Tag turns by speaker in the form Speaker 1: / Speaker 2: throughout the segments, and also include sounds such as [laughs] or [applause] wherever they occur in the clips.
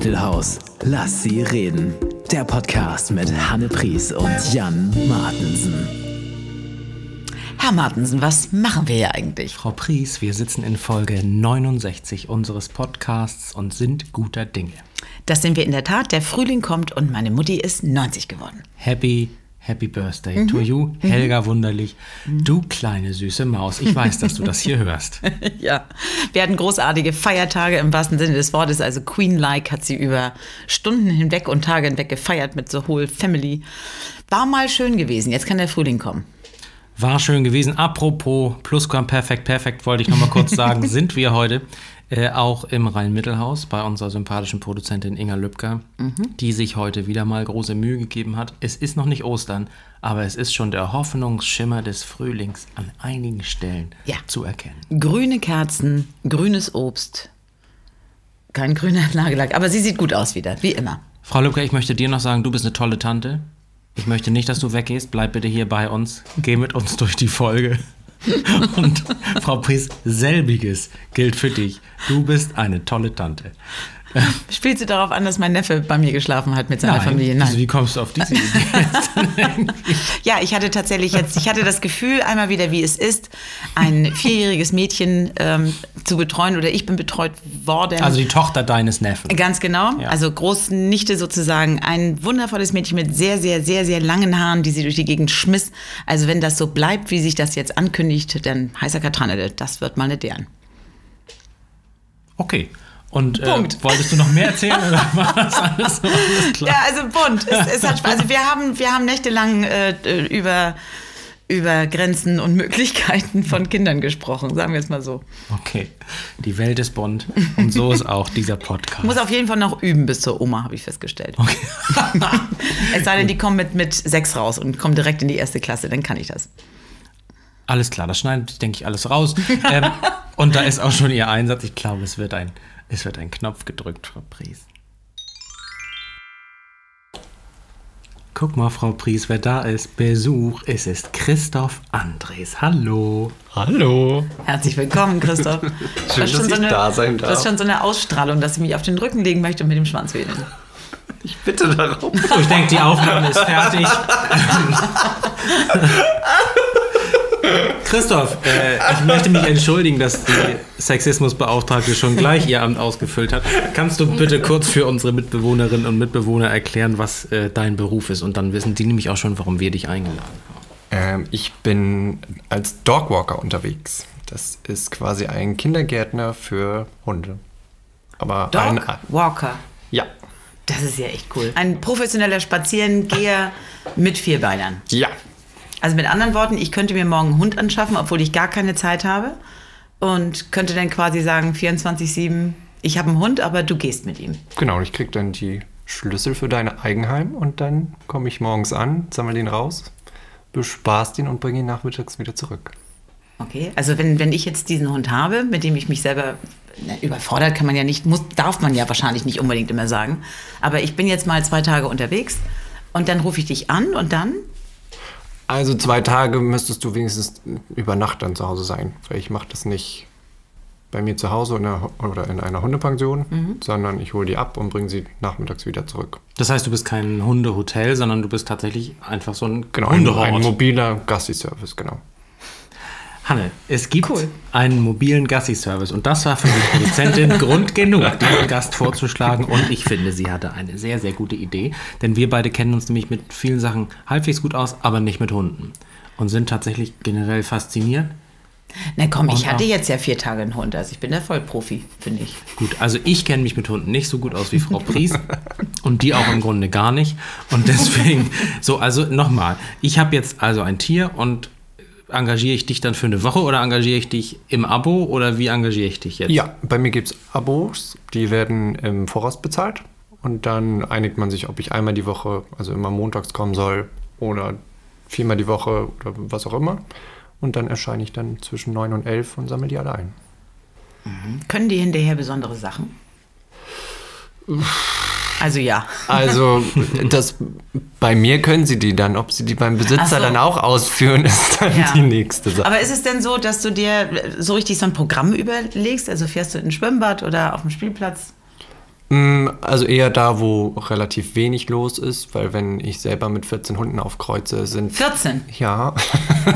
Speaker 1: Rhein-Mittelhaus. Lass sie reden. Der Podcast mit Hanne Pries und Jan Martensen.
Speaker 2: Herr Martensen, was machen wir hier eigentlich?
Speaker 3: Frau Pries, wir sitzen in Folge 69 unseres Podcasts und sind guter Dinge.
Speaker 2: Das sind wir in der Tat. Der Frühling kommt und meine Mutti ist 90 geworden.
Speaker 3: Happy Happy Birthday to you, Helga Wunderlich. Du kleine süße Maus. Ich weiß, dass du das hier [laughs] hörst. [laughs]
Speaker 2: ja, wir hatten großartige Feiertage im wahrsten Sinne des Wortes. Also Queen-like hat sie über Stunden hinweg und Tage hinweg gefeiert mit The Whole Family. War mal schön gewesen. Jetzt kann der Frühling kommen.
Speaker 3: War schön gewesen. Apropos Plusquamperfekt, perfekt, wollte ich noch mal kurz sagen, [laughs] sind wir heute äh, auch im Rhein-Mittelhaus bei unserer sympathischen Produzentin Inga Lübcker, mhm. die sich heute wieder mal große Mühe gegeben hat. Es ist noch nicht Ostern, aber es ist schon der Hoffnungsschimmer des Frühlings an einigen Stellen ja. zu erkennen.
Speaker 2: Grüne Kerzen, grünes Obst, kein grüner [laughs] Nagellack, aber sie sieht gut aus wieder, wie immer.
Speaker 3: Frau Lübcker, ich möchte dir noch sagen, du bist eine tolle Tante. Ich möchte nicht, dass du weggehst. Bleib bitte hier bei uns. Geh mit uns durch die Folge. [laughs] Und Frau Pries, selbiges gilt für dich. Du bist eine tolle Tante. [laughs]
Speaker 2: Spielt sie darauf an, dass mein Neffe bei mir geschlafen hat mit seiner
Speaker 3: Nein.
Speaker 2: Familie?
Speaker 3: Nein. Also wie kommst du auf diese [laughs] Idee? [laughs]
Speaker 2: ja, ich hatte tatsächlich jetzt, ich hatte das Gefühl einmal wieder, wie es ist, ein vierjähriges Mädchen ähm, zu betreuen oder ich bin betreut worden.
Speaker 3: Also die Tochter deines Neffen.
Speaker 2: Ganz genau. Ja. Also Großnichte sozusagen. Ein wundervolles Mädchen mit sehr, sehr, sehr, sehr langen Haaren, die sie durch die Gegend schmiss. Also wenn das so bleibt, wie sich das jetzt ankündigt, dann heißer Katranede, das wird mal eine deren.
Speaker 3: Okay. Und äh, wolltest du noch mehr erzählen oder war das alles, alles
Speaker 2: klar? Ja, also bunt. Es, es hat Spaß. Also wir haben, wir haben nächtelang äh, über, über Grenzen und Möglichkeiten von Kindern gesprochen, sagen wir es mal so.
Speaker 3: Okay, die Welt ist bunt und so ist auch dieser Podcast.
Speaker 2: Muss auf jeden Fall noch üben bis zur Oma, habe ich festgestellt. Okay. [laughs] es sei denn, die kommen mit, mit sechs raus und kommen direkt in die erste Klasse, dann kann ich das.
Speaker 3: Alles klar, das schneidet, denke ich, alles raus. ähm, und da ist auch schon Ihr Einsatz. Ich glaube, es wird ein es wird ein Knopf gedrückt, Frau Pries. Guck mal, Frau Pries, wer da ist. Besuch. Es ist Christoph Andres. Hallo.
Speaker 4: Hallo.
Speaker 2: Herzlich willkommen, Christoph. [laughs]
Speaker 4: Schön, dass ich eine, da sein darf.
Speaker 2: Du hast schon so eine Ausstrahlung, dass ich mich auf den Rücken legen möchte und mit dem Schwanz wedeln. [laughs]
Speaker 4: Ich bitte darum.
Speaker 3: So, ich denke, die Aufnahme ist fertig. [laughs] Christoph, äh, ich möchte mich entschuldigen, dass die Sexismusbeauftragte schon gleich ihr Amt ausgefüllt hat. Kannst du bitte kurz für unsere Mitbewohnerinnen und Mitbewohner erklären, was äh, dein Beruf ist? Und dann wissen die nämlich auch schon, warum wir dich eingeladen haben.
Speaker 4: Ähm, ich bin als Dogwalker unterwegs. Das ist quasi ein Kindergärtner für Hunde.
Speaker 2: Aber Dogwalker?
Speaker 4: Ja.
Speaker 2: Das ist ja echt cool. Ein professioneller Spazierengeher mit Vierbeinern.
Speaker 4: Ja,
Speaker 2: also mit anderen Worten, ich könnte mir morgen einen Hund anschaffen, obwohl ich gar keine Zeit habe. Und könnte dann quasi sagen, 24-7, ich habe einen Hund, aber du gehst mit ihm.
Speaker 4: Genau, und ich kriege dann die Schlüssel für dein Eigenheim und dann komme ich morgens an, sammle den raus, bespaß ihn und bringe ihn nachmittags wieder zurück.
Speaker 2: Okay, also wenn, wenn ich jetzt diesen Hund habe, mit dem ich mich selber na, überfordert kann man ja nicht, muss, darf man ja wahrscheinlich nicht unbedingt immer sagen. Aber ich bin jetzt mal zwei Tage unterwegs und dann rufe ich dich an und dann
Speaker 4: also zwei Tage müsstest du wenigstens über Nacht dann zu Hause sein. Weil ich mache das nicht bei mir zu Hause in einer, oder in einer Hundepension, mhm. sondern ich hole die ab und bringe sie nachmittags wieder zurück.
Speaker 3: Das heißt, du bist kein Hundehotel, sondern du bist tatsächlich einfach so ein
Speaker 4: genau, Hundeort. Ein, ein mobiler Gassi-Service, genau.
Speaker 3: Hanne, es gibt cool. einen mobilen Gassi-Service und das war für die Produzentin [laughs] Grund genug, diesen Gast vorzuschlagen und ich finde, sie hatte eine sehr, sehr gute Idee, denn wir beide kennen uns nämlich mit vielen Sachen halbwegs gut aus, aber nicht mit Hunden und sind tatsächlich generell fasziniert.
Speaker 2: Na komm, und ich hatte jetzt ja vier Tage einen Hund, also ich bin der Vollprofi, finde ich.
Speaker 3: Gut, also ich kenne mich mit Hunden nicht so gut aus wie Frau Pries [laughs] und die auch im Grunde gar nicht und deswegen, so, also nochmal, ich habe jetzt also ein Tier und engagiere ich dich dann für eine Woche oder engagiere ich dich im Abo oder wie engagiere ich dich jetzt?
Speaker 4: Ja, bei mir gibt es Abos, die werden im Voraus bezahlt und dann einigt man sich, ob ich einmal die Woche, also immer montags kommen soll oder viermal die Woche oder was auch immer. Und dann erscheine ich dann zwischen neun und elf und sammle die alle ein.
Speaker 2: Mhm. Können die hinterher besondere Sachen? Also ja.
Speaker 4: Also das, bei mir können sie die dann. Ob sie die beim Besitzer so. dann auch ausführen, [laughs] ist dann ja. die nächste Sache.
Speaker 2: Aber ist es denn so, dass du dir so richtig so ein Programm überlegst? Also fährst du in ein Schwimmbad oder auf dem Spielplatz?
Speaker 4: Mm, Also eher da, wo relativ wenig los ist, weil wenn ich selber mit 14 Hunden aufkreuze, sind
Speaker 2: 14.
Speaker 4: ja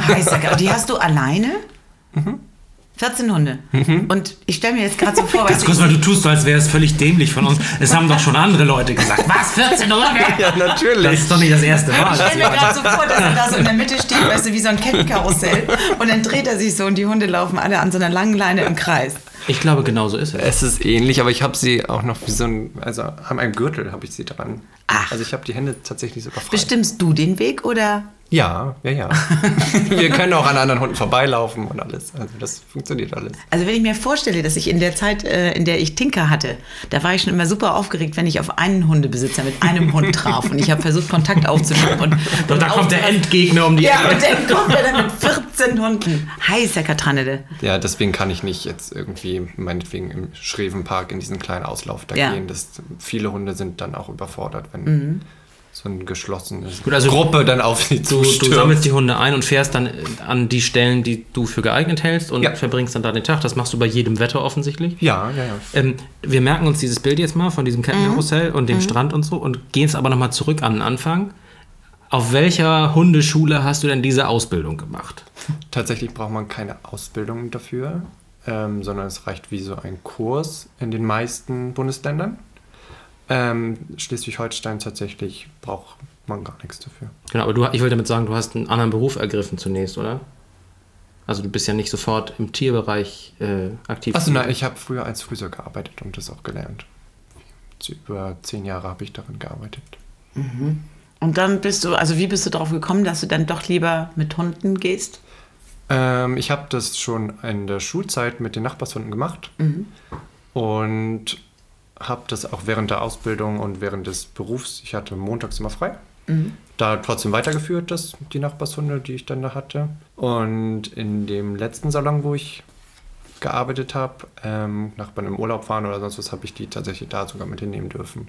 Speaker 2: Heißer. Die hast du alleine? 14 Hunde. Und ich stelle mir jetzt gerade so vor,
Speaker 3: Ganz kurz,
Speaker 2: du,
Speaker 3: weil du tust so, als wäre es völlig dämlich von uns. Es haben doch schon andere Leute gesagt. [laughs] Was? 14 Hunde? [laughs]
Speaker 4: ja natürlich.
Speaker 3: Das ist doch nicht das erste Mal.
Speaker 2: ich stelle mir gerade so vor, dass er da so in der Mitte steht, weißt du, wie so ein Kettenkarussell. Und dann dreht er sich so und die Hunde laufen alle an so einer langen Leine im Kreis.
Speaker 3: Ich glaube, genau so ist es.
Speaker 4: Es ist ähnlich, aber ich habe sie auch noch wie so ein, also an einem Gürtel habe ich sie dran.
Speaker 2: Ach.
Speaker 4: Also ich habe die Hände tatsächlich sogar frei.
Speaker 2: Bestimmst du den Weg oder?
Speaker 4: Ja, ja, ja. [laughs] Wir können auch an anderen Hunden vorbeilaufen und alles. Also das funktioniert alles.
Speaker 2: Also wenn ich mir vorstelle, dass ich in der Zeit, äh, in der ich Tinker hatte, da war ich schon immer super aufgeregt, wenn ich auf einen Hundebesitzer mit einem Hund traf. Und ich habe versucht, Kontakt aufzunehmen. Und,
Speaker 3: Und da kommt der Endgegner um die
Speaker 2: Ja,
Speaker 3: Ecke.
Speaker 2: und dann kommt er dann mit 14 Hunden. Heißer Katranede.
Speaker 4: Ja, deswegen kann ich nicht jetzt irgendwie meinetwegen im Schrevenpark in diesen kleinen Auslauf da
Speaker 2: Ja.
Speaker 4: gehen. Das, viele Hunde sind dann auch überfordert, wenn so eine geschlossene
Speaker 3: Gut, also
Speaker 4: Gruppe dann auf sie
Speaker 3: Du,
Speaker 4: zustürmt.
Speaker 3: du sammelst die Hunde ein und fährst dann äh, an die Stellen, die du für geeignet hältst und
Speaker 4: Ja.
Speaker 3: verbringst dann da den Tag. Das machst du bei jedem Wetter offensichtlich.
Speaker 4: ja, ja, ja.
Speaker 3: Ähm, wir merken uns dieses Bild jetzt mal von diesem Kettenkarussell und dem Strand und so und gehen es aber nochmal zurück an den Anfang. Auf welcher Hundeschule hast du denn diese Ausbildung gemacht?
Speaker 4: Tatsächlich braucht man keine Ausbildung dafür, ähm, sondern es reicht wie so ein Kurs in den meisten Bundesländern. Ähm, Schleswig-Holstein tatsächlich braucht man gar nichts dafür.
Speaker 3: Genau, aber du, ich will damit sagen, du hast einen anderen Beruf ergriffen zunächst, oder? Also du bist ja nicht sofort im Tierbereich äh, aktiv.
Speaker 4: Achso, nein, ich habe früher als Friseur gearbeitet und das auch gelernt. Über zehn Jahre habe ich darin gearbeitet.
Speaker 2: Und dann bist du, also wie bist du darauf gekommen, dass du dann doch lieber mit Hunden gehst?
Speaker 4: Ähm, ich habe das schon in der Schulzeit mit den Nachbarshunden gemacht und habe das auch während der Ausbildung und während des Berufs, ich hatte montags immer frei, da trotzdem weitergeführt, das, die Nachbarshunde, die ich dann da hatte. Und in dem letzten Salon, wo ich gearbeitet habe, ähm, Nachbarn im Urlaub waren oder sonst was, habe ich die tatsächlich da sogar mit hinnehmen dürfen.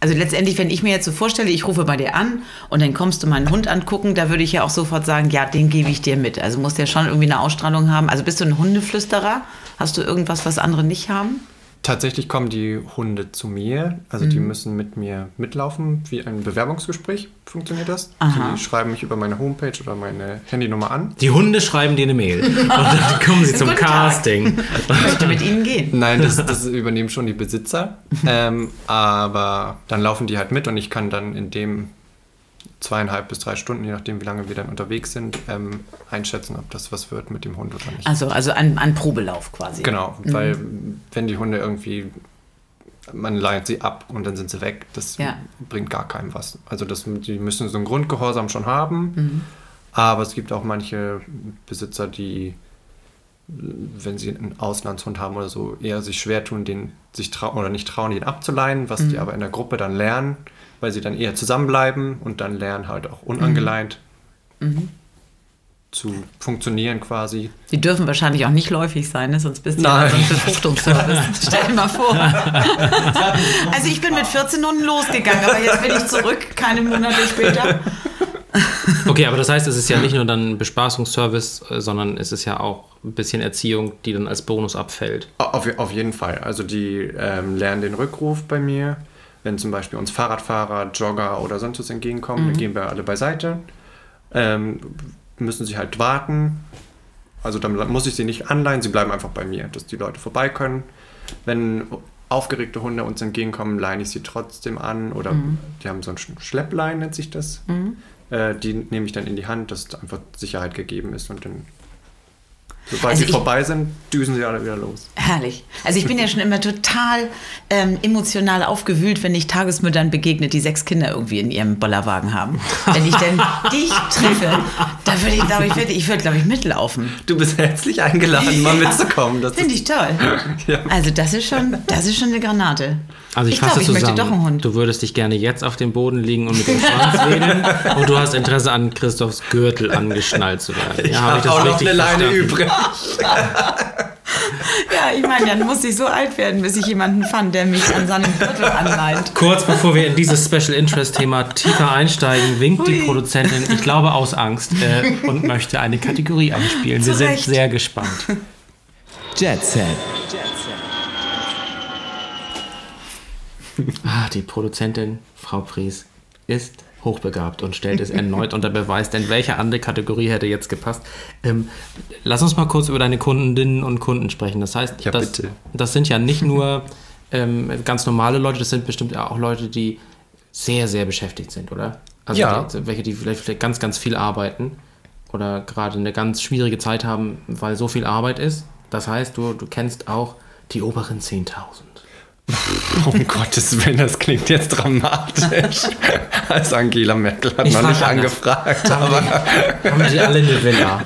Speaker 2: Also letztendlich, wenn ich mir jetzt so vorstelle, ich rufe bei dir an und dann kommst du meinen Hund angucken, da würde ich ja auch sofort sagen, ja, den gebe ich dir mit. Also muss der schon irgendwie eine Ausstrahlung haben. Also bist du ein Hundeflüsterer? Hast du irgendwas, was andere nicht haben?
Speaker 4: Tatsächlich kommen die Hunde zu mir, also die müssen mit mir mitlaufen, wie ein Bewerbungsgespräch funktioniert das.
Speaker 2: Aha.
Speaker 4: Die schreiben mich über meine Homepage oder meine Handynummer an.
Speaker 3: Die Hunde schreiben dir eine Mail [laughs] und dann kommen sie zum
Speaker 2: Guten Tag.
Speaker 3: Casting.
Speaker 2: Ich möchte mit ihnen gehen.
Speaker 4: Nein, das, [laughs] das übernehmen schon die Besitzer, ähm, aber dann laufen die halt mit und ich kann dann in dem zweieinhalb bis drei Stunden, je nachdem wie lange wir dann unterwegs sind, ähm, einschätzen, ob das was wird mit dem Hund oder nicht.
Speaker 2: Also, also ein, ein Probelauf quasi.
Speaker 4: Genau, weil wenn die Hunde irgendwie, man leitet sie ab und dann sind sie weg, das
Speaker 2: Ja.
Speaker 4: bringt gar keinem was. Also das, die müssen so einen Grundgehorsam schon haben, aber es gibt auch manche Besitzer, die, wenn sie einen Auslandshund haben oder so, eher sich schwer tun, den sich trauen oder nicht trauen, den abzuleihen, was die aber in der Gruppe dann lernen, weil sie dann eher zusammenbleiben und dann lernen halt auch unangeleint zu funktionieren quasi.
Speaker 2: Die dürfen wahrscheinlich auch nicht läufig sein, ne? sonst bist du ja so ein Befruchtungsservice. [laughs] Stell dir mal vor. [laughs] Also ich bin mit 14 Hunden losgegangen, aber jetzt bin ich zurück, keine Monate später. [laughs]
Speaker 3: Okay, aber das heißt, es ist ja nicht nur dann ein Bespaßungsservice, sondern es ist ja auch ein bisschen Erziehung, die dann als Bonus abfällt.
Speaker 4: Auf, auf jeden Fall. Also die ähm, lernen den Rückruf bei mir. Wenn zum Beispiel uns Fahrradfahrer, Jogger oder sonst was entgegenkommen, dann gehen wir alle beiseite. Ähm, müssen sie halt warten. Also dann muss ich sie nicht anleihen, sie bleiben einfach bei mir, dass die Leute vorbei können. Wenn aufgeregte Hunde uns entgegenkommen, leihe ich sie trotzdem an oder die haben so ein Sch- Schlepplein, nennt sich das. Äh, die nehme ich dann in die Hand, dass einfach Sicherheit gegeben ist und dann, sobald
Speaker 2: Also
Speaker 4: sie
Speaker 2: ich-
Speaker 4: vorbei sind, düsen sie alle wieder los.
Speaker 2: Herrlich. Also ich bin ja schon immer total ähm, emotional aufgewühlt, wenn ich Tagesmüttern begegne, die sechs Kinder irgendwie in ihrem Bollerwagen haben. Wenn ich denn dich treffe, da würde ich, glaube ich, würde, ich würde, glaube ich, mitlaufen.
Speaker 4: Du bist herzlich eingeladen, mal [laughs] mitzukommen. Das
Speaker 2: Finde ich toll.
Speaker 4: Ja.
Speaker 2: Also das ist schon, das ist schon eine Granate.
Speaker 3: Also ich,
Speaker 2: ich
Speaker 3: fasse
Speaker 2: glaube, ich möchte
Speaker 3: zusammen.
Speaker 2: doch einen Hund.
Speaker 3: Du würdest dich gerne jetzt auf dem Boden liegen und mit dem Schwanz [laughs] wedeln und du hast Interesse an Christophs Gürtel angeschnallt zu werden.
Speaker 4: ich
Speaker 3: hab
Speaker 4: habe auch noch eine Leine
Speaker 3: verstanden?
Speaker 4: übrig.
Speaker 2: Ja, ich meine, dann muss ich so alt werden, bis ich jemanden fand, der mich an seinem Gürtel anleiht.
Speaker 3: Kurz bevor wir in dieses Special Interest Thema tiefer einsteigen, winkt die
Speaker 2: Hui.
Speaker 3: Produzentin, ich glaube aus Angst, äh, und möchte eine Kategorie einspielen. Wir
Speaker 2: Zu
Speaker 3: sind
Speaker 2: Recht.
Speaker 3: sehr gespannt.
Speaker 1: Jet Set. [laughs]
Speaker 3: Ah, die Produzentin, Frau Pries, ist hochbegabt und stellt es erneut unter Beweis, denn welche andere Kategorie hätte jetzt gepasst? Ähm, lass uns mal kurz über deine Kundinnen und Kunden sprechen. Das heißt,
Speaker 4: Ja,
Speaker 3: das, das sind ja nicht nur ähm, ganz normale Leute, das sind bestimmt auch Leute, die sehr, sehr beschäftigt sind, oder? Also
Speaker 4: Ja.
Speaker 3: die, welche, die vielleicht, vielleicht ganz, ganz viel arbeiten oder gerade eine ganz schwierige Zeit haben, weil so viel Arbeit ist. Das heißt, du, du kennst auch die oberen 10.000.
Speaker 4: Um Gottes Willen, das klingt jetzt dramatisch. [laughs] Als Angela Merkel hat
Speaker 3: Ich
Speaker 4: noch
Speaker 3: frag
Speaker 4: nicht
Speaker 3: anders.
Speaker 4: angefragt, aber
Speaker 3: Haben sie alle eine Villa?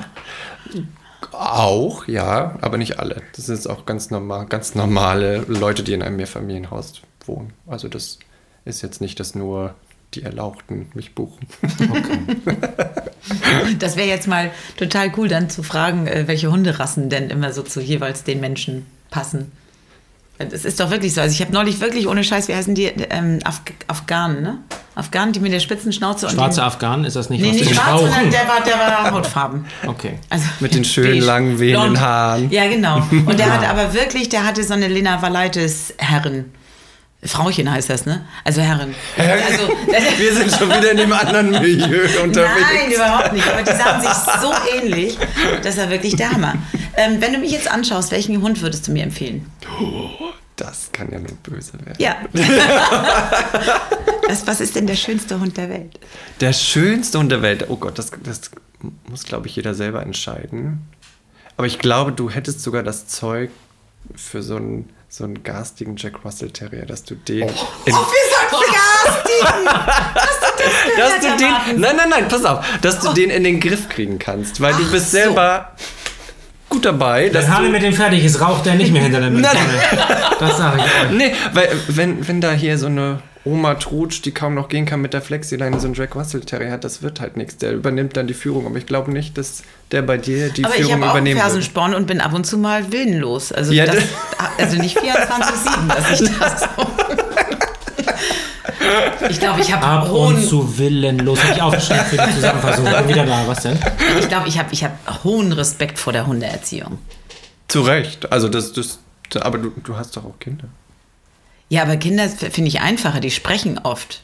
Speaker 4: auch, ja, aber nicht alle. Das sind auch ganz normal, ganz normale Leute, die in einem Mehrfamilienhaus wohnen. Also das ist jetzt nicht, dass nur die Erlauchten mich buchen. [laughs]
Speaker 2: Das wäre jetzt mal total cool, dann zu fragen, äh, welche Hunderassen denn immer so zu jeweils den Menschen passen. Es ist doch wirklich so. Also ich habe neulich wirklich ohne Scheiß, wie heißen die? Ähm, Af Afghanen, ne? Afghanen, die mit der spitzen Schnauze und
Speaker 3: Schwarze Afghanen, ist das nicht
Speaker 2: Nee,
Speaker 3: was
Speaker 2: nicht
Speaker 3: die
Speaker 2: schwarz, sondern der war, der war hautfarben.
Speaker 3: Okay.
Speaker 2: Also
Speaker 4: Mit den schönen,
Speaker 2: beige,
Speaker 4: langen, wehenden. Haaren.
Speaker 2: Ja, genau. Und der hatte aber wirklich, der hatte so eine Lena Valaitis Herren. Frauchen heißt das, ne? Also Herren. Also, [laughs]
Speaker 4: Wir sind schon wieder in dem anderen Milieu [laughs] unterwegs.
Speaker 2: Nein, überhaupt nicht. Aber die sahen sich so ähnlich. Das war wirklich der Hammer. Ähm, wenn du mich jetzt anschaust, welchen Hund würdest du mir empfehlen? [laughs]
Speaker 4: Das kann ja nur böse werden.
Speaker 2: Ja. [laughs] Das, was ist denn der schönste Hund der Welt?
Speaker 4: Der schönste Hund der Welt. Oh Gott, das, das muss, glaube ich, jeder selber entscheiden. Aber ich glaube, du hättest sogar das Zeug für so einen, so einen garstigen Jack Russell Terrier, dass du den. in,
Speaker 2: Wie sagst du Garstigen? Hast du das
Speaker 4: dass du den. Nein, nein, nein, pass auf. Dass du den in den Griff kriegen kannst. Weil du
Speaker 2: Ach
Speaker 4: bist
Speaker 2: so.
Speaker 4: Gut dabei. Dass
Speaker 3: Wenn Hanne
Speaker 4: du,
Speaker 3: mit dem fertig ist, raucht er nicht mehr hinter der Mülltonne. [laughs] Das sage ich euch.
Speaker 4: nee, weil wenn, wenn da hier so eine Oma Trutsch, die kaum noch gehen kann mit der Flexileine, so einen Jack Russell Terrier hat, das wird halt nichts. Der übernimmt dann die Führung. Aber ich glaube nicht, dass der bei dir die
Speaker 2: Aber ich
Speaker 4: Führung
Speaker 2: habe auch einen
Speaker 4: übernehmen wird.
Speaker 2: Fersensporn und bin ab und zu mal willenlos. Also,
Speaker 4: Ja,
Speaker 2: das,
Speaker 4: das- [laughs]
Speaker 2: also nicht [laughs] 24-7, dass ich das Ich glaube, ich habe
Speaker 3: Ab und
Speaker 2: hohen,
Speaker 3: zu willenlos. Hab ich aufgeschrieben für die Zusammenfassung. Bin wieder da. Was denn?
Speaker 2: ich glaube, ich habe ich hab hohen Respekt vor der Hundeerziehung.
Speaker 4: Zu Recht. Also das, das, aber du, du hast doch auch Kinder.
Speaker 2: Ja, aber Kinder finde ich einfacher, die sprechen oft.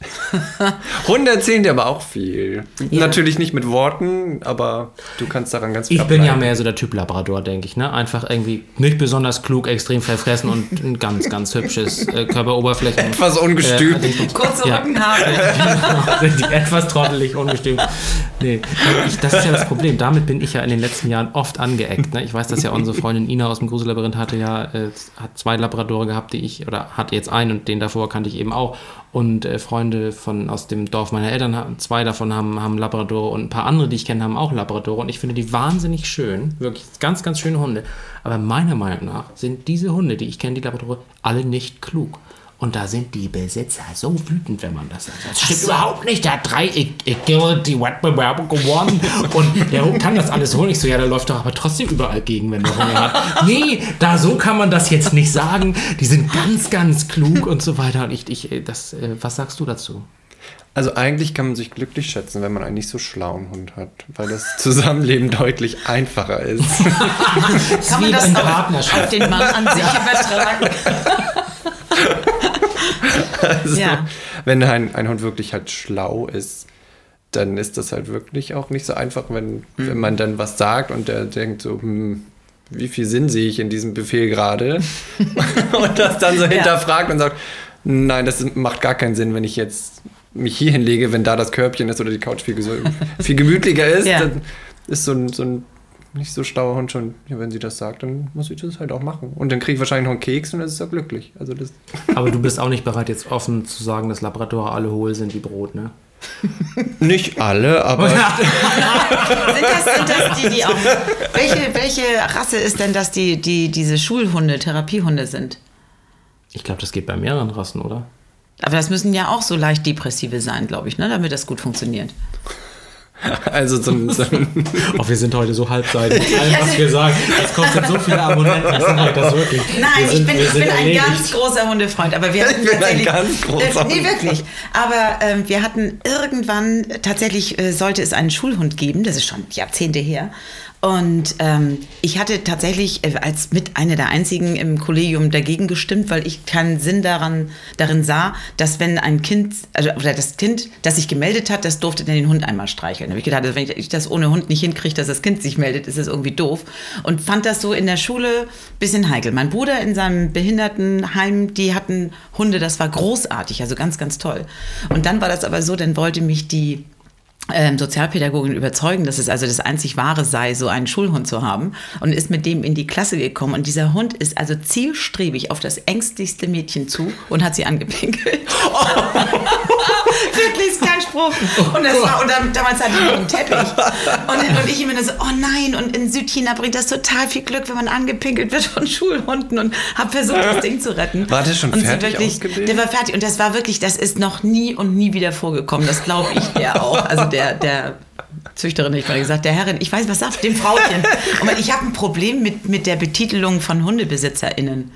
Speaker 2: [laughs]
Speaker 4: Hunde erzählen dir aber auch viel.
Speaker 2: Ja.
Speaker 4: Natürlich nicht mit Worten, aber du kannst daran ganz viel
Speaker 3: Ich bin ja mehr so der Typ Labrador, denke ich. Ne? Einfach irgendwie nicht besonders klug, extrem verfressen und ein ganz, ganz hübsches äh, Körperoberflächen.
Speaker 4: Etwas ungestüm.
Speaker 3: Äh.
Speaker 2: Kurze
Speaker 3: Ja.
Speaker 2: Rückenhaare. [laughs]
Speaker 3: sind die etwas trottelig, ungestüm. Nee, ich, das ist ja das Problem. Damit bin ich ja in den letzten Jahren oft angeeckt. Ne? Ich weiß, dass ja unsere Freundin Ina aus dem Grusellabyrinth hatte ja äh, hat zwei Labradore gehabt, die ich, oder hat jetzt einen und den davor kannte ich eben auch. Und äh, Freunde von aus dem Dorf meiner Eltern, zwei davon haben, haben Labradore und ein paar andere, die ich kenne, haben auch Labradore. Und ich finde die wahnsinnig schön. Wirklich ganz, ganz schöne Hunde. Aber meiner Meinung nach sind diese Hunde, die ich kenne, die Labradore, alle nicht klug. Und da sind die Besitzer so wütend, wenn man das sagt. Das stimmt überhaupt nicht. Der hat drei I- Agility Wettbewerbe gewonnen. [laughs] Und der Hund kann das alles holen. Ich so, ja, der läuft doch aber trotzdem überall gegen, wenn der Hunger hat. Nee, da so kann man das jetzt nicht sagen. Die sind ganz, ganz klug und so weiter. Und ich, ich äh, das, äh, was sagst du dazu?
Speaker 4: Also eigentlich kann man sich glücklich schätzen, wenn man einen nicht so schlauen Hund hat, weil das Zusammenleben deutlich einfacher ist. [laughs]
Speaker 2: Kann man
Speaker 3: wie
Speaker 2: das
Speaker 3: in
Speaker 2: auf,
Speaker 3: Partnerschaft.
Speaker 2: auf den Mann an sich übertragen? [laughs] [laughs]
Speaker 4: Also,
Speaker 2: Ja.
Speaker 4: Wenn ein, ein Hund wirklich halt schlau ist, dann ist das halt wirklich auch nicht so einfach, wenn, wenn man dann was sagt und der denkt so, hm, wie viel Sinn sehe ich in diesem Befehl gerade? [laughs] und das dann so hinterfragt und sagt, nein, das macht gar keinen Sinn, wenn ich jetzt mich hier hinlege, wenn da das Körbchen ist oder die Couch viel, [laughs] viel gemütlicher ist,
Speaker 2: Ja.
Speaker 4: dann ist so ein, so ein nicht so schlauer Hund schon, ja, wenn sie das sagt, dann muss ich das halt auch machen. Und dann kriege ich wahrscheinlich noch einen Keks und dann ist er glücklich. Also das [laughs]
Speaker 3: Aber du bist auch nicht bereit, jetzt offen zu sagen, dass Labradore alle hohl sind wie Brot, ne? [laughs]
Speaker 4: nicht alle, aber
Speaker 2: Sind das, sind das die, die auch. Welche, welche Rasse ist denn das, die, die diese Schulhunde, Therapiehunde sind?
Speaker 3: Ich glaube, das geht bei mehreren Rassen, oder?
Speaker 2: Aber das müssen ja auch so leicht depressive sein, glaube ich, ne, damit das gut funktioniert.
Speaker 4: Also so ein
Speaker 3: Oh, wir sind heute so halbseitig. mit allem, was wir sagen. Es kostet so viele Abonnenten. Ich sage euch das wirklich.
Speaker 2: Nein,
Speaker 3: wir sind,
Speaker 2: ich bin, ich
Speaker 3: sind
Speaker 2: bin ein ganz großer Hundefreund, aber wir hatten
Speaker 4: bin ein
Speaker 2: tatsächlich,
Speaker 4: ganz großer
Speaker 2: äh, Nee, wirklich. Aber ähm, wir hatten irgendwann, tatsächlich äh, sollte es einen Schulhund geben, das ist schon Jahrzehnte her. Und ähm, ich hatte tatsächlich äh, als mit einer der einzigen im Kollegium dagegen gestimmt, weil ich keinen Sinn daran, darin sah, dass wenn ein Kind, also oder das Kind, das sich gemeldet hat, das durfte dann den Hund einmal streicheln. Da habe ich gedacht, also wenn ich das ohne Hund nicht hinkriege, dass das Kind sich meldet, ist das irgendwie doof. Und fand das so in der Schule ein bisschen heikel. Mein Bruder in seinem Behindertenheim, die hatten Hunde, das war großartig, also ganz, ganz toll. Und dann war das aber so, dann wollte mich die ähm, Sozialpädagogin überzeugen, dass es also das einzig Wahre sei, so einen Schulhund zu haben und ist mit dem in die Klasse gekommen. Und dieser Hund ist also zielstrebig auf das ängstlichste Mädchen zu und hat sie angepinkelt. [laughs] [laughs] Wirklich, ist kein Spruch. Und, das war, und dann, damals hatte ich einen Teppich. [laughs] Und, und ich immer so, oh nein, und in Südchina bringt das total viel Glück, wenn man angepinkelt wird von [laughs] Schulhunden und habe versucht, das Ding zu retten.
Speaker 4: War der schon
Speaker 2: und
Speaker 4: fertig
Speaker 2: wirklich? Der war fertig und das war wirklich, das ist noch nie und nie wieder vorgekommen. Das glaube ich der auch. Also der, der Züchterin, ich mal gesagt, der Herrin, ich weiß, was sagt dem Frauchen? Und ich habe ein Problem mit, mit der Betitelung von HundebesitzerInnen.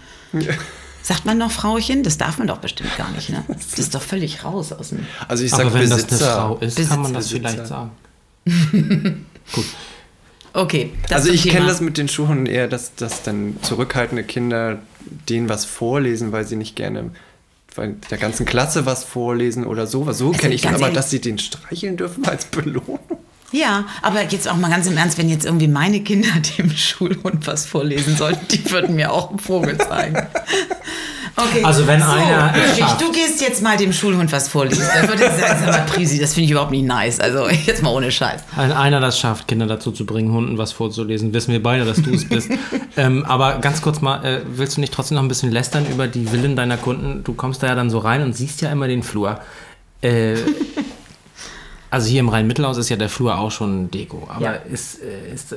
Speaker 2: Sagt man noch Frauchen? Das darf man doch bestimmt gar nicht, ne? [laughs] Das ist doch völlig raus aus dem.
Speaker 4: Also ich sag
Speaker 3: Aber wenn das
Speaker 4: Besitzer.
Speaker 3: eine Frau ist, kann man das
Speaker 4: Besitzer.
Speaker 3: vielleicht sagen. [laughs] Gut.
Speaker 2: Okay, das
Speaker 4: also ich kenne das mit den Schuhhunden eher, dass, dass dann zurückhaltende Kinder denen was vorlesen, weil sie nicht gerne der ganzen Klasse was vorlesen oder sowas. So kenne ich
Speaker 2: ganz
Speaker 4: aber,
Speaker 2: ehrlich-
Speaker 4: dass sie den streicheln dürfen als Belohnung.
Speaker 2: Ja, aber jetzt auch mal ganz im Ernst, wenn jetzt irgendwie meine Kinder [laughs] dem Schulhund was vorlesen sollten, die würden mir auch einen Vogel zeigen. Okay.
Speaker 3: Also wenn einer es
Speaker 2: Ludwig,
Speaker 3: schafft.
Speaker 2: du gehst jetzt mal dem Schulhund was vorlesen, dann würde ich sagen, sag mal, Prisi, das finde ich überhaupt nicht nice. Also jetzt mal ohne Scheiß.
Speaker 3: Wenn einer das schafft, Kinder dazu zu bringen, Hunden was vorzulesen, wissen wir beide, dass du es bist. ähm, aber ganz kurz mal, äh, willst du nicht trotzdem noch ein bisschen lästern über die Willen deiner Kunden? Du kommst da ja dann so rein und siehst ja immer den Flur. Äh, also hier im Rhein-Mittelhaus ist ja der Flur auch schon Deko. Aber
Speaker 2: Ja.
Speaker 3: ist, äh, ist äh,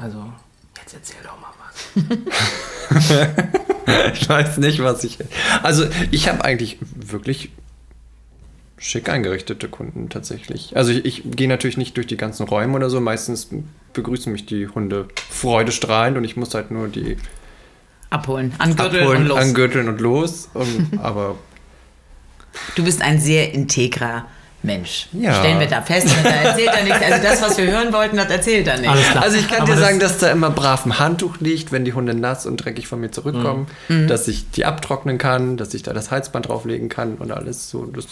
Speaker 3: also, jetzt erzähl doch mal was. [laughs]
Speaker 4: Ich weiß nicht, was ich. Also ich habe eigentlich wirklich schick eingerichtete Kunden tatsächlich. Also ich, ich gehe natürlich nicht durch die ganzen Räume oder so. Meistens begrüßen mich die Hunde freudestrahlend und ich muss halt nur die
Speaker 2: Abholen, angürteln und
Speaker 4: abholen,
Speaker 2: los.
Speaker 4: angürteln und los. Und, aber
Speaker 2: Du bist ein sehr integrer Mensch.
Speaker 4: Ja.
Speaker 2: Stellen wir da fest, da erzählt er nichts. Also das, was wir hören wollten, das erzählt er nicht.
Speaker 4: Also ich kann
Speaker 3: Aber
Speaker 4: dir
Speaker 3: das-
Speaker 4: sagen, dass da immer brav ein Handtuch liegt, wenn die Hunde nass und dreckig von mir zurückkommen,
Speaker 2: Mhm.
Speaker 4: dass ich die abtrocknen kann, dass ich da das Halsband drauflegen kann und alles so. Das,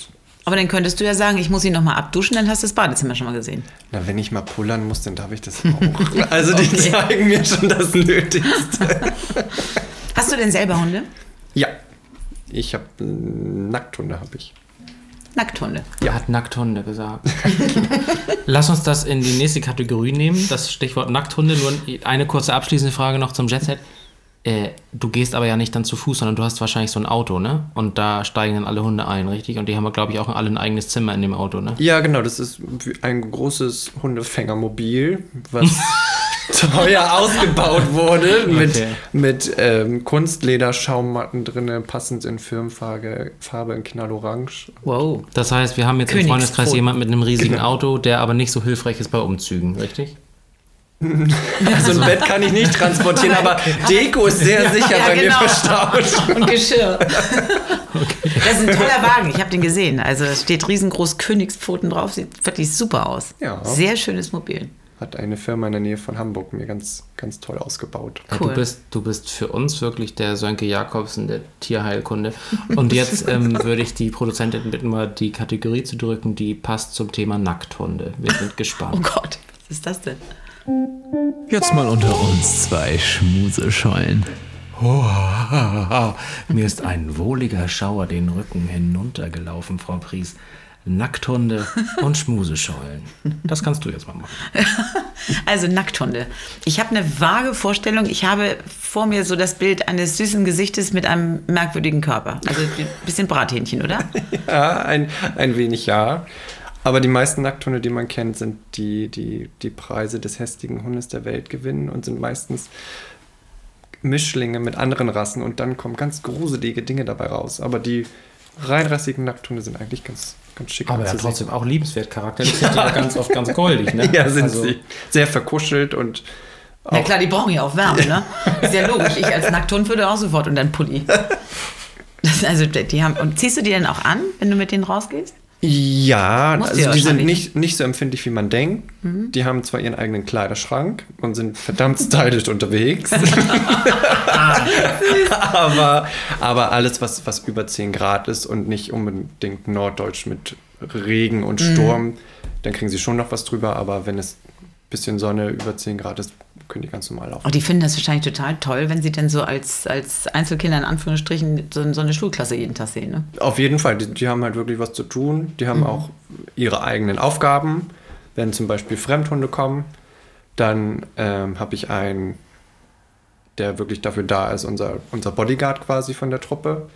Speaker 2: Aber dann könntest du ja sagen, ich muss ihn noch mal abduschen, dann hast du das Badezimmer schon mal gesehen.
Speaker 4: na, wenn ich mal pullern muss, dann darf ich das auch. [laughs] Also die zeigen mir schon das Nötigste.
Speaker 2: Hast du denn selber Hunde?
Speaker 4: Ja, ich habe Nackthunde, habe ich.
Speaker 2: Nackthunde.
Speaker 3: Er hat Nackthunde gesagt. [laughs] Lass uns das in die nächste Kategorie nehmen, das Stichwort Nackthunde. Nur eine kurze abschließende Frage noch zum Jetset. Äh, du gehst aber ja nicht dann zu Fuß, sondern du hast wahrscheinlich so ein Auto, ne? Und da steigen dann alle Hunde ein, richtig? Und die haben, glaube ich, auch alle ein eigenes Zimmer in dem Auto, ne?
Speaker 4: Ja, genau, das ist wie ein großes Hundefängermobil, was [laughs] teuer ausgebaut wurde, [laughs] mit,
Speaker 3: Okay.
Speaker 4: mit ähm, Kunstlederschaummatten drin, passend in Firmenfarbe Farbe in Knallorange.
Speaker 2: Wow.
Speaker 3: Das heißt, wir haben jetzt im. Freundeskreis jemanden mit einem riesigen Auto, der aber nicht so hilfreich ist bei Umzügen, richtig? [laughs]
Speaker 4: Also ein Bett kann ich nicht transportieren, aber [laughs] Deko ist sehr sicher
Speaker 2: Ja,
Speaker 4: bei
Speaker 2: genau.
Speaker 4: mir verstaut.
Speaker 2: Und Geschirr. Das ist ein toller Wagen, ich habe den gesehen. Also es steht riesengroß Königspfoten drauf, sieht wirklich super aus.
Speaker 4: Ja.
Speaker 2: Sehr schönes Mobil.
Speaker 4: Hat eine Firma in der Nähe von Hamburg mir ganz, ganz toll ausgebaut.
Speaker 3: Ja,
Speaker 2: Cool.
Speaker 3: Du, bist, du bist für uns wirklich der Sönke Jakobsen, der Tierheilkunde. Und jetzt [laughs] ähm, würde ich die Produzentin bitten, mal die Kategorie zu drücken, die passt zum Thema Nackthunde. Wir sind
Speaker 2: Oh
Speaker 3: gespannt.
Speaker 2: Gott, was ist das denn?
Speaker 1: Jetzt mal unter uns zwei Schmuseschollen. [laughs]
Speaker 3: Mir ist ein wohliger Schauer den Rücken hinuntergelaufen, Frau Pries. Nackthunde und Schmuseschollen. Das kannst du jetzt mal machen. [laughs]
Speaker 2: Also Nackthunde. Ich habe eine vage Vorstellung. Ich habe vor mir so das Bild eines süßen Gesichtes mit einem merkwürdigen Körper. Also ein bisschen Brathähnchen, oder? [laughs]
Speaker 4: Ja, ein, ein wenig ja. Aber die meisten Nackthunde, die man kennt, sind die, die die Preise des hässlichen Hundes der Welt gewinnen und sind meistens Mischlinge mit anderen Rassen und dann kommen ganz gruselige Dinge dabei raus. Aber die reinrassigen Nackthunde sind eigentlich ganz, ganz schick
Speaker 3: Aber ja, trotzdem auch liebenswert charakterisiert, [laughs] ja ganz oft ganz goldig, ne?
Speaker 4: Ja, sind
Speaker 3: Also,
Speaker 4: sie. Sehr verkuschelt und
Speaker 2: Na klar, die brauchen ja auch Wärme, ne? [laughs] Ist ja logisch. Ich als Nackthund würde auch sofort unter einen Pulli. Das, [laughs] also die haben, und ziehst du die denn auch an, wenn du mit denen rausgehst?
Speaker 4: Ja,
Speaker 2: Muss
Speaker 4: also
Speaker 2: die
Speaker 4: sind nicht, nicht so empfindlich, wie man denkt. Die haben zwar ihren eigenen Kleiderschrank und sind verdammt stylisch [laughs] unterwegs. [laughs] aber, aber alles, was, was über 10 Grad ist und nicht unbedingt norddeutsch mit Regen und Sturm, dann kriegen sie schon noch was drüber. Aber wenn es bisschen Sonne über 10 Grad ist, können die ganz normal laufen.
Speaker 2: Oh, die finden das wahrscheinlich total toll, wenn sie denn so als, als Einzelkinder in Anführungsstrichen so, so eine Schulklasse jeden Tag sehen. Ne?
Speaker 4: Auf jeden Fall, die, die haben halt wirklich was zu tun. Die haben auch ihre eigenen Aufgaben. Wenn zum Beispiel Fremdhunde kommen, dann ähm, habe ich einen, der wirklich dafür da ist, unser, unser Bodyguard quasi von der Truppe.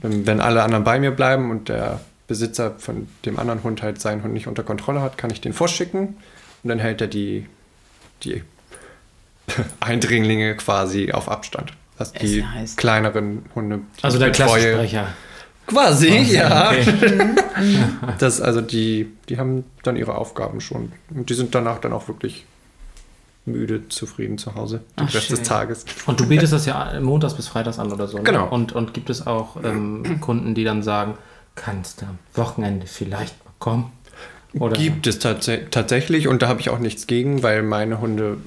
Speaker 4: Wenn, wenn alle anderen bei mir bleiben und der Besitzer von dem anderen Hund halt seinen Hund nicht unter Kontrolle hat, kann ich den vorschicken und dann hält er die, die [laughs] Eindringlinge quasi auf Abstand. Also
Speaker 2: Ist
Speaker 4: die
Speaker 2: ja heiß.
Speaker 4: kleineren Hunde. die
Speaker 3: Also der. Klassensprecher.
Speaker 4: Quasi, ja.
Speaker 3: Okay. [laughs]
Speaker 4: Das, also die, die haben dann ihre Aufgaben schon. Und die sind danach dann auch wirklich müde, zufrieden zu Hause den
Speaker 2: Ach,
Speaker 4: Rest
Speaker 2: schön.
Speaker 4: des Tages.
Speaker 3: Und du bietest das ja montags bis freitags an oder so. Ne?
Speaker 4: Genau.
Speaker 3: Und, und gibt es auch ähm, Kunden, die dann sagen, kannst du am Wochenende vielleicht mal kommen? Oder
Speaker 4: Gibt es tats tatsächlich und da habe ich auch nichts gegen, weil meine Hunde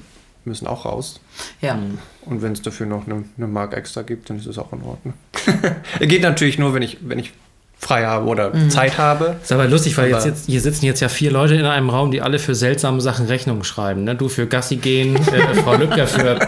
Speaker 4: müssen auch raus.
Speaker 2: Ja.
Speaker 4: Und wenn es dafür noch eine, eine Mark extra gibt, dann ist es auch in Ordnung. [laughs] Geht natürlich nur, wenn ich, wenn ich frei habe oder Zeit habe.
Speaker 3: Ist aber lustig, weil
Speaker 4: Aber-
Speaker 3: jetzt, jetzt hier sitzen jetzt ja vier Leute in einem Raum, die alle für seltsame Sachen Rechnungen schreiben. Ne? Du für Gassi gehen, äh, [laughs] Frau Lübcker für,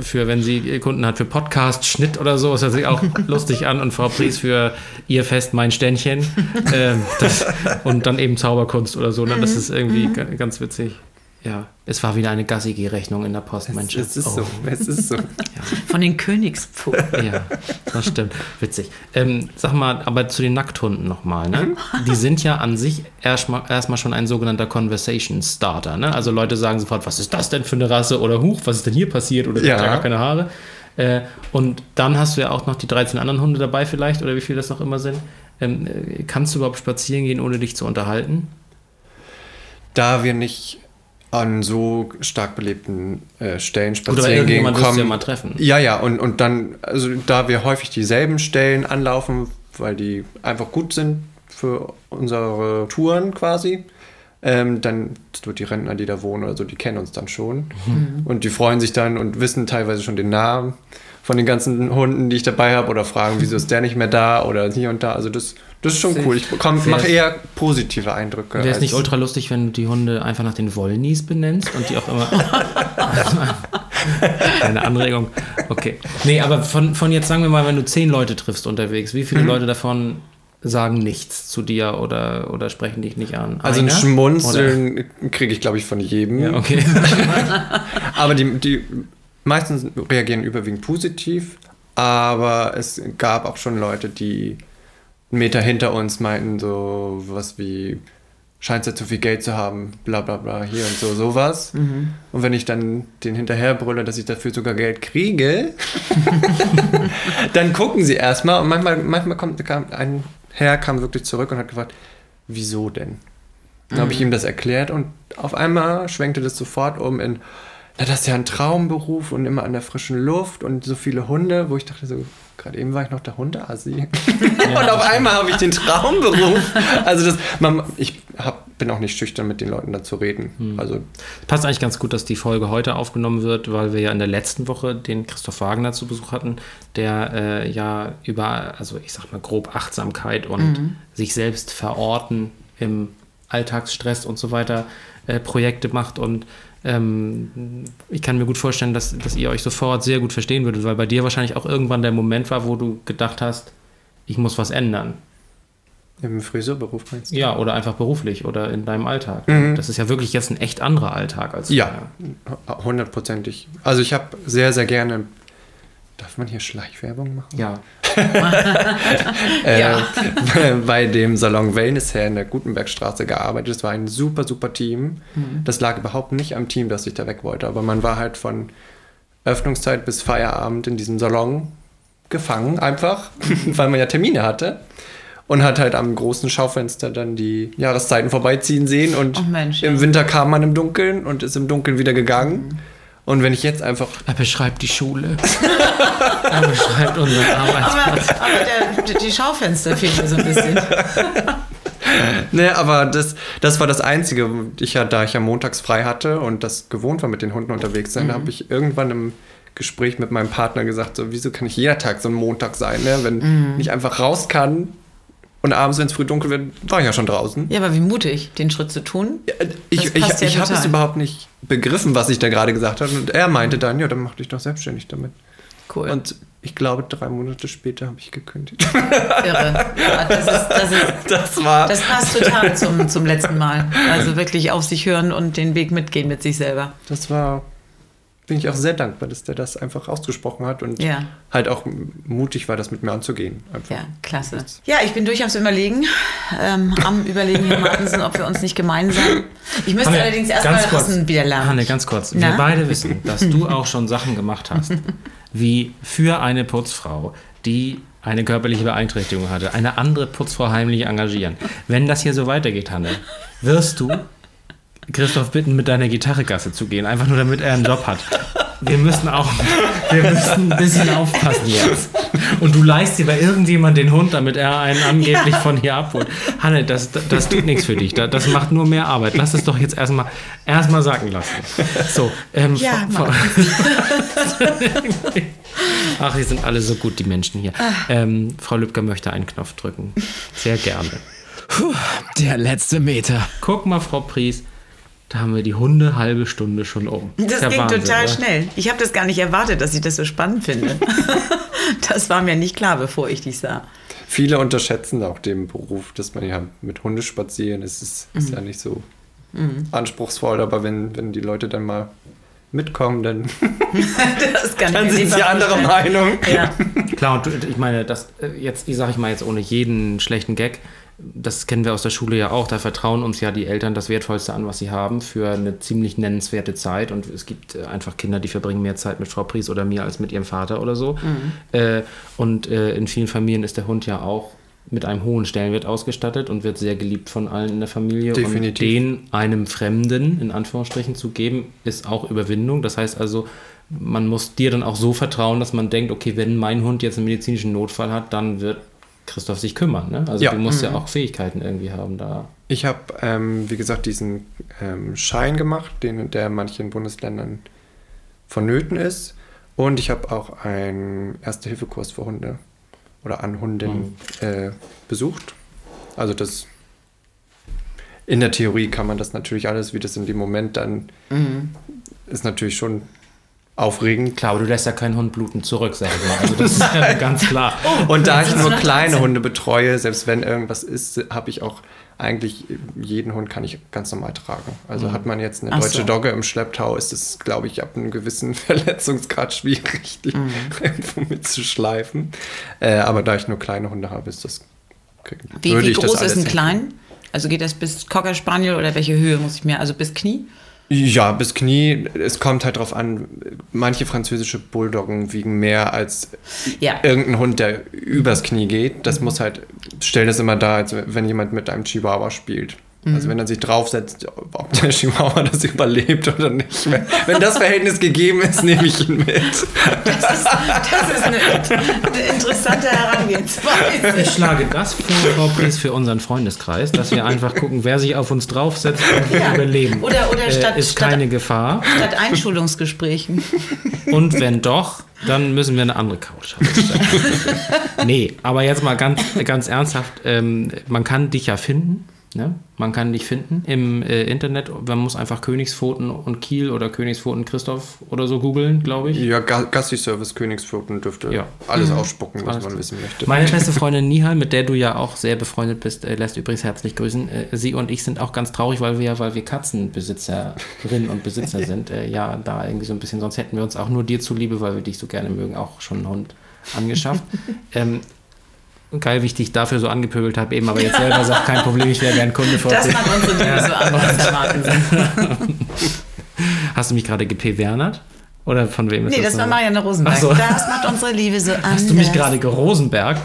Speaker 3: für, wenn sie Kunden hat, für Podcast, Schnitt oder so. Das hört sich auch [laughs] lustig an. Und Frau Pries für ihr Fest, mein Ständchen. Ähm, das, und dann eben Zauberkunst oder so. Ne? Das ist irgendwie ga- ganz witzig. Ja, es war wieder eine Gassi-Rechnung in der Post, Mensch.
Speaker 4: Es ist
Speaker 3: Oh.
Speaker 4: so. Es ist so. [laughs]
Speaker 2: Von den Königspfoten.
Speaker 3: Ja, das stimmt. Witzig. Ähm, sag mal, aber zu den Nackthunden nochmal. Ne? Die sind ja an sich erstmal erstmal schon ein sogenannter Conversation Starter. Ne? Also Leute sagen sofort, was ist das denn für eine Rasse? Oder Huch, was ist denn hier passiert? Oder der
Speaker 4: Ja.
Speaker 3: hat ja gar keine Haare. Äh, und dann hast du ja auch noch die 13 anderen Hunde dabei vielleicht, oder wie viele das noch immer sind. Ähm, äh, kannst du überhaupt spazieren gehen, ohne dich zu unterhalten?
Speaker 4: Da wir nicht an so stark belebten äh, Stellen
Speaker 3: Oder
Speaker 4: spazieren gehen kommen.
Speaker 3: ja mal treffen.
Speaker 4: Ja, ja, und, und dann, also da wir häufig dieselben Stellen anlaufen, weil die einfach gut sind für unsere Touren quasi, ähm, dann so die Rentner, die da wohnen oder so, die kennen uns dann schon. Und die freuen sich dann und wissen teilweise schon den Namen von den ganzen Hunden, die ich dabei habe oder fragen, wieso ist der nicht mehr da oder hier und da. Also das, das ist schon cool. Ich mache eher positive Eindrücke.
Speaker 3: Wäre es nicht ultra lustig, wenn du die Hunde einfach nach den Wollnies benennst und die auch immer. [laughs] Eine Anregung. Okay. Nee, aber von, von jetzt sagen wir mal, wenn du zehn Leute triffst unterwegs, wie
Speaker 4: Mhm.
Speaker 3: viele Leute davon sagen nichts zu dir oder, oder sprechen dich nicht an?
Speaker 4: Also ein
Speaker 3: Einer?
Speaker 4: Schmunzeln kriege ich, glaube ich, von jedem.
Speaker 3: Ja, okay. [laughs]
Speaker 4: Aber die, die meistens reagieren überwiegend positiv, aber es gab auch schon Leute, die einen Meter hinter uns meinten, so was wie, scheint ja zu viel Geld zu haben, bla bla bla, hier und so, sowas. Und wenn ich dann den hinterher brülle, dass ich dafür sogar Geld kriege, [laughs] dann gucken sie erstmal und manchmal, manchmal kommt kam ein Herr kam wirklich zurück und hat gefragt, wieso denn? Dann habe ich ihm das erklärt und auf einmal schwenkte das sofort um in, na, das ist ja ein Traumberuf und immer an der frischen Luft und so viele Hunde, wo ich dachte so, gerade eben war ich noch der Hundeassi. [laughs] und auf einmal habe ich den Traumberuf. Also das, man, ich hab, bin auch nicht schüchtern, mit den Leuten da zu reden. Also
Speaker 3: Passt eigentlich ganz gut, dass die Folge heute aufgenommen wird, weil wir ja in der letzten Woche den Christoph Wagner zu Besuch hatten, der äh, ja über, also ich sag mal grob Achtsamkeit und sich selbst verorten im Alltagsstress und so weiter äh, Projekte macht und ähm, ich kann mir gut vorstellen, dass, dass ihr euch sofort sehr gut verstehen würdet, weil bei dir wahrscheinlich auch irgendwann der Moment war, wo du gedacht hast, ich muss was ändern.
Speaker 4: im Friseurberuf meinst du?
Speaker 3: Ja, oder einfach beruflich oder in deinem Alltag. Das ist ja wirklich jetzt ein echt anderer Alltag als
Speaker 4: Ja, hundertprozentig. Also ich habe sehr, sehr gerne. Darf man hier Schleichwerbung machen?
Speaker 3: Ja. [laughs]
Speaker 4: äh,
Speaker 2: Ja.
Speaker 4: bei dem Salon Wellness her in der Gutenbergstraße gearbeitet. Es war ein super, super Team. Das lag überhaupt nicht am Team, dass ich da weg wollte. Aber man war halt von Öffnungszeit bis Feierabend in diesem Salon gefangen, einfach, [laughs] weil man ja Termine hatte. Und hat halt am großen Schaufenster dann die Jahreszeiten vorbeiziehen sehen. Und
Speaker 2: Oh Mensch,
Speaker 4: im. Winter kam man im Dunkeln und ist im Dunkeln wieder gegangen. Und wenn ich jetzt einfach
Speaker 3: Er beschreibt die Schule. [laughs] er beschreibt unseren Arbeitsplatz.
Speaker 2: Aber, aber der, die Schaufenster fehlen mir so ein bisschen. [laughs]
Speaker 4: nee, aber das, das war das Einzige. Ich ja, da ich ja montags frei hatte und das gewohnt war, mit den Hunden unterwegs sein, mhm. habe ich irgendwann im Gespräch mit meinem Partner gesagt, so, wieso kann ich jeder Tag so ein Montag sein, ne? wenn mhm. ich einfach raus kann und abends, wenn es früh dunkel wird, war ich ja schon draußen.
Speaker 2: Ja, aber wie mutig, den Schritt zu tun. Ja,
Speaker 4: ich ich, ja ich habe es überhaupt nicht begriffen, was ich da gerade gesagt habe. Und er meinte dann, ja, dann mach dich doch selbstständig damit. Cool. Und ich glaube, drei Monate später habe ich gekündigt. [laughs] Irre.
Speaker 2: Ja, [laughs] das, ist, das, ist, das, war das passt total zum, zum letzten Mal. Also wirklich auf sich hören und den Weg mitgehen mit sich selber.
Speaker 4: Das war bin ich auch sehr dankbar, dass der das einfach ausgesprochen hat und ja. halt auch mutig war, das mit mir anzugehen.
Speaker 2: Einfach. Ja, klasse. Ja, ich bin durchaus Überlegen, ähm, am Überlegen, Herr Martensen, ob wir uns nicht gemeinsam. Ich müsste Hanne, allerdings erstmal Rassen wieder lernen.
Speaker 3: Hanne, ganz kurz. Na? Wir beide wissen, dass du auch schon Sachen gemacht hast, [laughs] wie für eine Putzfrau, die eine körperliche Beeinträchtigung hatte, eine andere Putzfrau heimlich engagieren. Wenn das hier so weitergeht, Hanne, wirst du Christoph bitten, mit deiner Gitarre Gasse zu gehen, einfach nur damit er einen Job hat. Wir müssen auch, wir müssen ein bisschen aufpassen jetzt. Und du leist dir bei irgendjemand den Hund, damit er einen angeblich ja. von hier abholt. Hanne, das, das tut nichts für dich. Das macht nur mehr Arbeit. Lass es doch jetzt erstmal erstmal sacken lassen. So, ähm, ja, [laughs] Ach, die sind alle so gut, die Menschen hier. Ah. Ähm, Frau Lübcker möchte einen Knopf drücken. Sehr gerne.
Speaker 1: Puh, der letzte Meter.
Speaker 3: Guck mal, Frau Pries. Da haben wir die Hunde halbe Stunde schon um.
Speaker 2: Das, das ging Wahnsinn, total oder? schnell. Ich habe das gar nicht erwartet, dass ich das so spannend finde. [laughs] das war mir nicht klar, bevor ich dich sah.
Speaker 4: Viele unterschätzen auch den Beruf, dass man ja mit Hunde spazieren. Es ist, mhm. ist ja nicht so mhm. anspruchsvoll, aber wenn, wenn die Leute dann mal mitkommen, dann, [laughs] dann sind sie anderer Meinung.
Speaker 3: Ja. Klar, und ich meine, das äh, jetzt, ich sage ich mal jetzt ohne jeden schlechten Gag, das kennen wir aus der Schule ja auch, da vertrauen uns ja die Eltern das Wertvollste an, was sie haben, für eine ziemlich nennenswerte Zeit. Und es gibt äh, einfach Kinder, die verbringen mehr Zeit mit Frau Pries oder mir als mit ihrem Vater oder so. Mhm. Äh, und äh, in vielen Familien ist der Hund ja auch mit einem hohen Stellenwert ausgestattet und wird sehr geliebt von allen in der Familie. Definitiv. Und den einem Fremden, in Anführungsstrichen, zu geben, ist auch Überwindung. Das heißt also, man muss dir dann auch so vertrauen, dass man denkt, okay, wenn mein Hund jetzt einen medizinischen Notfall hat, dann wird Christoph sich kümmern. Ne? Also ja. du musst mhm. ja auch Fähigkeiten irgendwie haben da.
Speaker 4: Ich habe, ähm, wie gesagt, diesen ähm, Schein gemacht, den, der in manchen Bundesländern vonnöten ist. Und ich habe auch einen Erste-Hilfe-Kurs für Hunde oder an Hunden mhm. äh, besucht. Also das in der Theorie kann man das natürlich alles, wie das in dem Moment dann mhm. ist natürlich schon aufregend.
Speaker 3: Klar, aber du lässt ja keinen Hund bluten zurück, sag ich mal. Also das [laughs] ist ja ganz klar.
Speaker 4: Oh, [laughs] und da ich nur kleine Hunde betreue, selbst wenn irgendwas ist, habe ich auch eigentlich jeden Hund kann ich ganz normal tragen. Also mhm. hat man jetzt eine Ach deutsche so. Dogge im Schlepptau, ist es, glaube ich, ab einem gewissen [laughs] Verletzungsgrad schwierig, die mhm. irgendwo mitzuschleifen. Äh, aber da ich nur kleine Hunde habe, ist das.
Speaker 2: Wie, wie groß ist ein Klein? Also geht das bis Cocker Spaniel oder welche Höhe muss ich mir? Also bis Knie?
Speaker 4: Ja, bis Knie. Es kommt halt drauf an, manche französische Bulldoggen wiegen mehr als ja. irgendein Hund, der übers Knie geht. Das mhm. muss halt, stell das immer da, als wenn jemand mit einem Chihuahua spielt. Also mhm. Wenn er sich draufsetzt, ob der [laughs] Chihuahua das überlebt oder nicht. Wenn, wenn das Verhältnis gegeben ist, nehme ich ihn mit. Das ist, das
Speaker 3: ist eine, eine interessante Herangehensweise. Ich schlage das vor, Frau Pries, für unseren Freundeskreis, dass wir einfach gucken, wer sich auf uns draufsetzt und wir ja. überleben.
Speaker 2: Oder, oder statt,
Speaker 3: äh, ist keine
Speaker 2: statt,
Speaker 3: Gefahr.
Speaker 2: Statt Einschulungsgesprächen.
Speaker 3: Und wenn doch, dann müssen wir eine andere Couch haben. [laughs] nee, aber jetzt mal ganz, ganz ernsthaft, ähm, man kann dich ja finden Ne? Man kann dich finden im äh, Internet. Man muss einfach Königspfoten und Kiel oder Königspfoten Christoph oder so googeln, glaube ich.
Speaker 4: Ja, Gassi-Service Königspfoten dürfte ja. alles mhm. ausspucken, was alles man wissen möchte.
Speaker 3: Meine [laughs] beste Freundin Nihal, mit der du ja auch sehr befreundet bist, äh, lässt übrigens herzlich grüßen. Äh, sie und ich sind auch ganz traurig, weil wir weil wir Katzenbesitzerinnen und Besitzer [laughs] sind. Äh, ja, da irgendwie so ein bisschen, sonst hätten wir uns auch nur dir zuliebe, weil wir dich so gerne mögen, auch schon einen Hund angeschafft. [laughs] ähm, geil, wie ich dich dafür so angepöbelt habe, eben aber jetzt selber sagt, kein Problem, ich wäre gern Kunde vor Das macht unsere Liebe so anders, [laughs] Hast du mich gerade gepwernert? Oder von wem ist
Speaker 2: nee, das? Nee, das war Marianne Rosenberg. So. Das macht unsere Liebe so anders.
Speaker 3: Hast du mich gerade gerosenberg?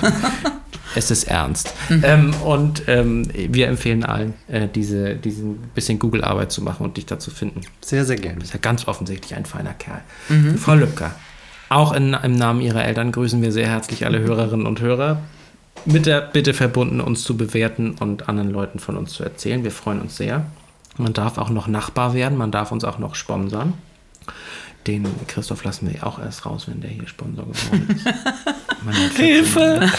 Speaker 3: es ist ernst. Mhm. Ähm, und ähm, wir empfehlen allen, äh, diese, diesen bisschen Google-Arbeit zu machen und dich da zu finden.
Speaker 4: Sehr, sehr gerne.
Speaker 3: Du bist ja ganz offensichtlich ein feiner Kerl. Mhm. Frau Lübcker, auch in, im Namen Ihrer Eltern grüßen wir sehr herzlich alle Hörerinnen und Hörer mit der Bitte verbunden, uns zu bewerten und anderen Leuten von uns zu erzählen. Wir freuen uns sehr. Man darf auch noch Nachbar werden, man darf uns auch noch sponsern. Den Christoph lassen wir auch erst raus, wenn der hier Sponsor geworden ist. [laughs] Hilfe!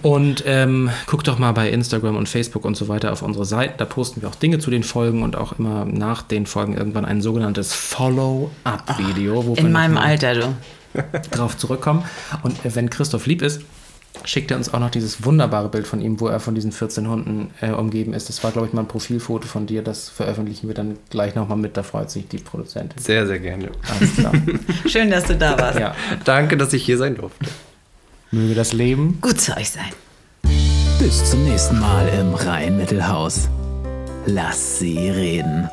Speaker 3: Und ähm, guckt doch mal bei Instagram und Facebook und so weiter auf unsere Seiten. Da posten wir auch Dinge zu den Folgen und auch immer nach den Folgen irgendwann ein sogenanntes Follow-up-Video.
Speaker 2: In meinem Alter, du.
Speaker 3: Drauf zurückkommen. Und äh, wenn Christoph lieb ist, schickt er uns auch noch dieses wunderbare Bild von ihm, wo er von diesen 14 Hunden äh, umgeben ist. Das war, glaube ich, mal ein Profilfoto von dir. Das veröffentlichen wir dann gleich nochmal mit. Da freut sich die Produzentin.
Speaker 4: Sehr, sehr gerne.
Speaker 3: Alles klar. [laughs]
Speaker 2: Schön, dass du da warst.
Speaker 3: ja.
Speaker 4: Danke, dass ich hier sein durfte.
Speaker 3: Möge das Leben
Speaker 2: Gut zu euch sein.
Speaker 1: Bis zum nächsten Mal im Rhein-Mittelhaus. Lass sie reden.